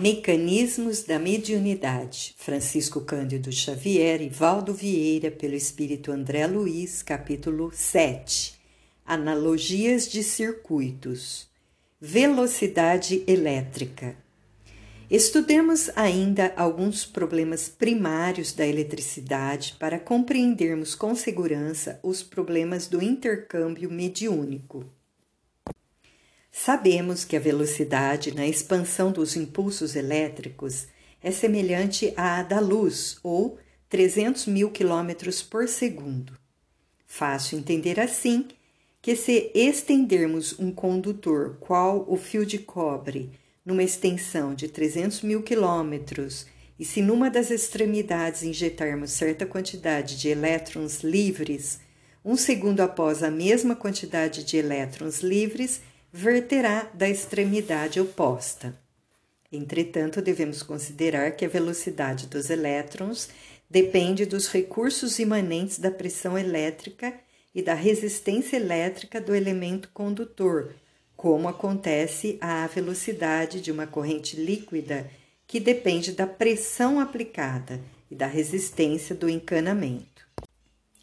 Mecanismos da Mediunidade, Francisco Cândido Xavier e Valdo Vieira, pelo Espírito André Luiz, capítulo 7. Analogias de circuitos. Velocidade elétrica. Estudemos ainda alguns problemas primários da eletricidade para compreendermos com segurança os problemas do intercâmbio mediúnico. Sabemos que a velocidade na expansão dos impulsos elétricos é semelhante à da luz, ou 300 mil quilômetros por segundo. Fácil entender assim que, se estendermos um condutor qual o fio de cobre numa extensão de 300 mil quilômetros e se numa das extremidades injetarmos certa quantidade de elétrons livres, um segundo após a mesma quantidade de elétrons livres verterá da extremidade oposta. Entretanto, devemos considerar que a velocidade dos elétrons depende dos recursos imanentes da pressão elétrica e da resistência elétrica do elemento condutor, como acontece à velocidade de uma corrente líquida, que depende da pressão aplicada e da resistência do encanamento.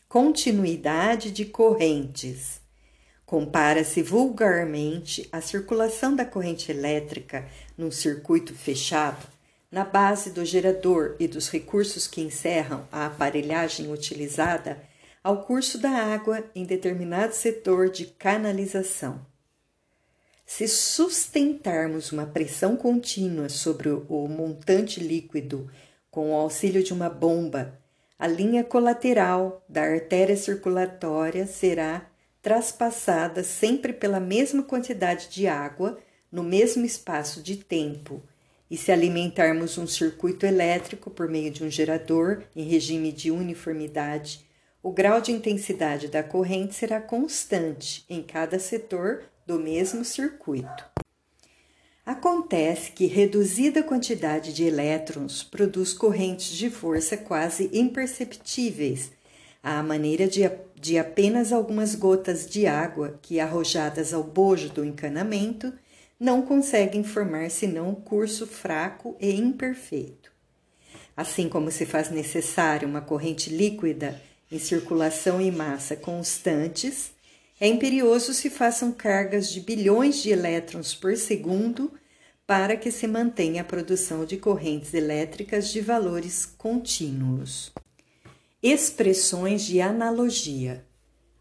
Continuidade de correntes. Compara-se vulgarmente a circulação da corrente elétrica num circuito fechado na base do gerador e dos recursos que encerram a aparelhagem utilizada ao curso da água em determinado setor de canalização. Se sustentarmos uma pressão contínua sobre o montante líquido com o auxílio de uma bomba, a linha colateral da artéria circulatória será traspassada sempre pela mesma quantidade de água no mesmo espaço de tempo. E se alimentarmos um circuito elétrico por meio de um gerador em regime de uniformidade, o grau de intensidade da corrente será constante em cada setor do mesmo circuito. Acontece que reduzida quantidade de elétrons produz correntes de força quase imperceptíveis à maneira de, de apenas algumas gotas de água que, arrojadas ao bojo do encanamento, não conseguem formar senão um curso fraco e imperfeito. Assim como se faz necessária uma corrente líquida em circulação e massa constantes, é imperioso se façam cargas de bilhões de elétrons por segundo para que se mantenha a produção de correntes elétricas de valores contínuos. Expressões de analogia.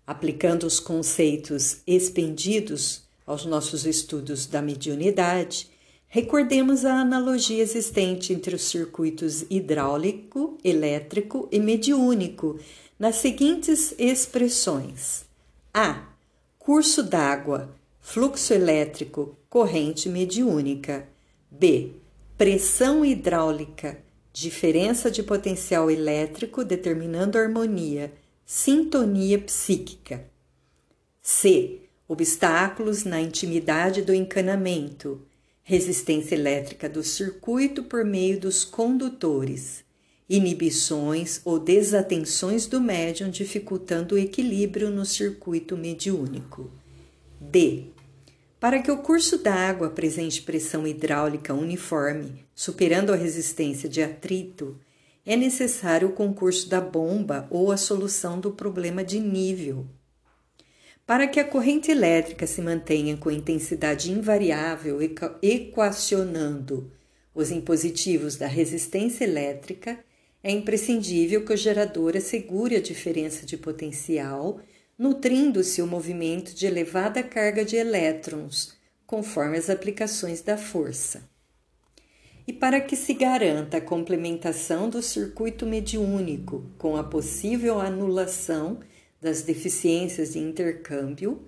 Aplicando os conceitos expendidos aos nossos estudos da mediunidade, recordemos a analogia existente entre os circuitos hidráulico, elétrico e mediúnico nas seguintes expressões: A. Curso d'água, fluxo elétrico, corrente mediúnica. B. Pressão hidráulica, diferença de potencial elétrico determinando harmonia, sintonia psíquica. C. Obstáculos na intimidade do encanamento, resistência elétrica do circuito por meio dos condutores, inibições ou desatenções do médium dificultando o equilíbrio no circuito mediúnico. D. Para que o curso d'água apresente pressão hidráulica uniforme, superando a resistência de atrito, é necessário o concurso da bomba ou a solução do problema de nível. Para que a corrente elétrica se mantenha com intensidade invariável, equacionando os impositivos da resistência elétrica, é imprescindível que o gerador assegure a diferença de potencial nutrindo-se o movimento de elevada carga de elétrons, conforme as aplicações da força. E para que se garanta a complementação do circuito mediúnico com a possível anulação das deficiências de intercâmbio,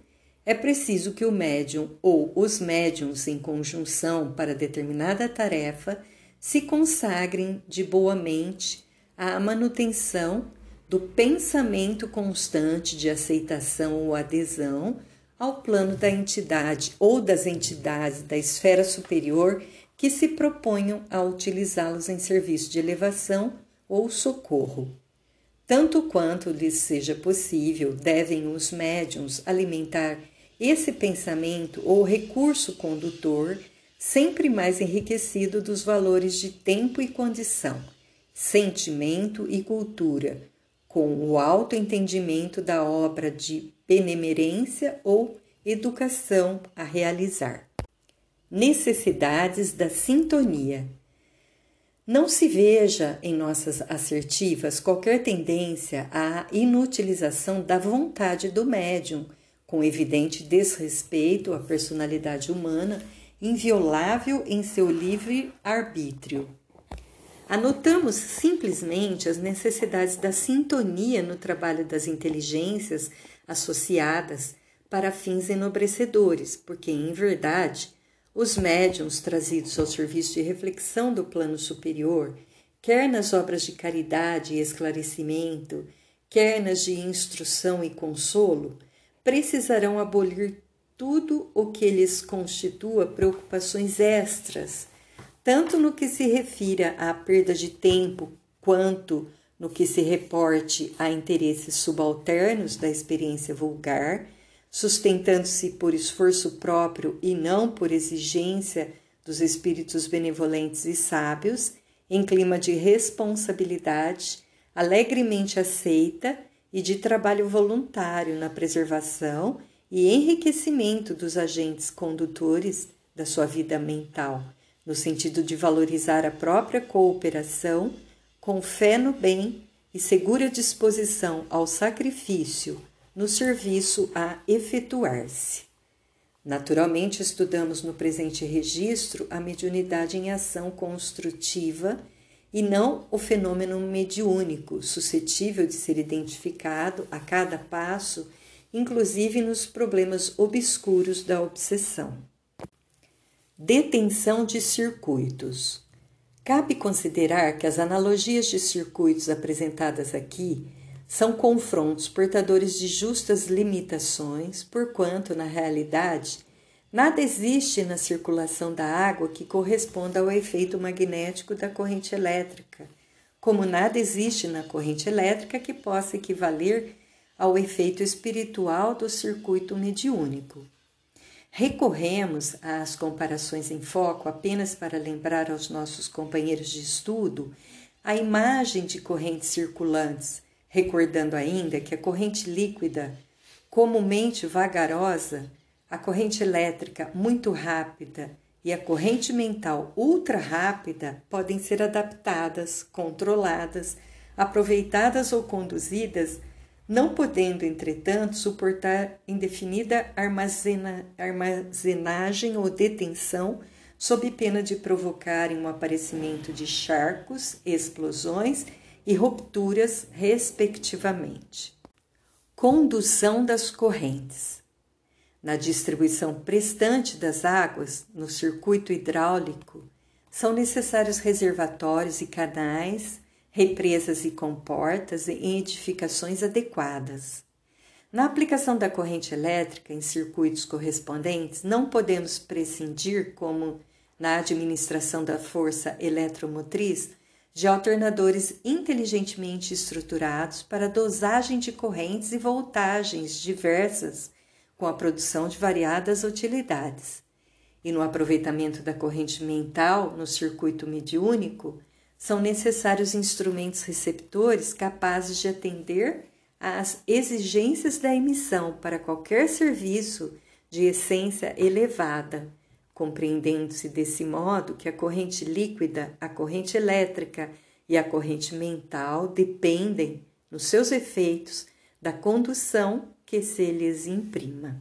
é preciso que o médium ou os médiums em conjunção para determinada tarefa se consagrem de boa mente à manutenção do pensamento constante de aceitação ou adesão ao plano da entidade ou das entidades da esfera superior que se proponham a utilizá-los em serviço de elevação ou socorro. Tanto quanto lhes seja possível, devem os médiums alimentar esse pensamento ou recurso condutor sempre mais enriquecido dos valores de tempo e condição, sentimento e cultura, com o alto entendimento da obra de benemerência ou educação a realizar. Necessidades da sintonia. Não se veja em nossas assertivas qualquer tendência à inutilização da vontade do médium, com evidente desrespeito à personalidade humana, inviolável em seu livre arbítrio. Anotamos simplesmente as necessidades da sintonia no trabalho das inteligências associadas para fins enobrecedores, porque, em verdade, os médiums trazidos ao serviço de reflexão do plano superior, quer nas obras de caridade e esclarecimento, quer nas de instrução e consolo, precisarão abolir tudo o que lhes constitua preocupações extras, tanto no que se refira à perda de tempo, quanto no que se reporte a interesses subalternos da experiência vulgar sustentando-se por esforço próprio e não por exigência dos espíritos benevolentes e sábios, em clima de responsabilidade, alegremente aceita e de trabalho voluntário na preservação e enriquecimento dos agentes condutores da sua vida mental, no sentido de valorizar a própria cooperação com fé no bem e segura disposição ao sacrifício no serviço a efetuar-se. Naturalmente, estudamos no presente registro a mediunidade em ação construtiva e não o fenômeno mediúnico, suscetível de ser identificado a cada passo, inclusive nos problemas obscuros da obsessão. Detenção de circuitos. Cabe considerar que as analogias de circuitos apresentadas aqui são confrontos portadores de justas limitações, porquanto, na realidade, nada existe na circulação da água que corresponda ao efeito magnético da corrente elétrica, como nada existe na corrente elétrica que possa equivaler ao efeito espiritual do circuito mediúnico. Recorremos às comparações em foco apenas para lembrar aos nossos companheiros de estudo a imagem de correntes circulantes recordando ainda que a corrente líquida, comumente vagarosa, a corrente elétrica muito rápida e a corrente mental ultra rápida podem ser adaptadas, controladas, aproveitadas ou conduzidas, não podendo, entretanto, suportar indefinida armazena, armazenagem ou detenção, sob pena de provocarem um aparecimento de charcos, explosões e rupturas, respectivamente. Condução das correntes. Na distribuição prestante das águas no circuito hidráulico, são necessários reservatórios e canais, represas e comportas em edificações adequadas. Na aplicação da corrente elétrica em circuitos correspondentes, não podemos prescindir, como na administração da força eletromotriz, de alternadores inteligentemente estruturados para dosagem de correntes e voltagens diversas, com a produção de variadas utilidades. E no aproveitamento da corrente mental no circuito mediúnico, são necessários instrumentos receptores capazes de atender às exigências da emissão para qualquer serviço de essência elevada compreendendo-se desse modo que a corrente líquida, a corrente elétrica e a corrente mental dependem, nos seus efeitos, da condução que se lhes imprima.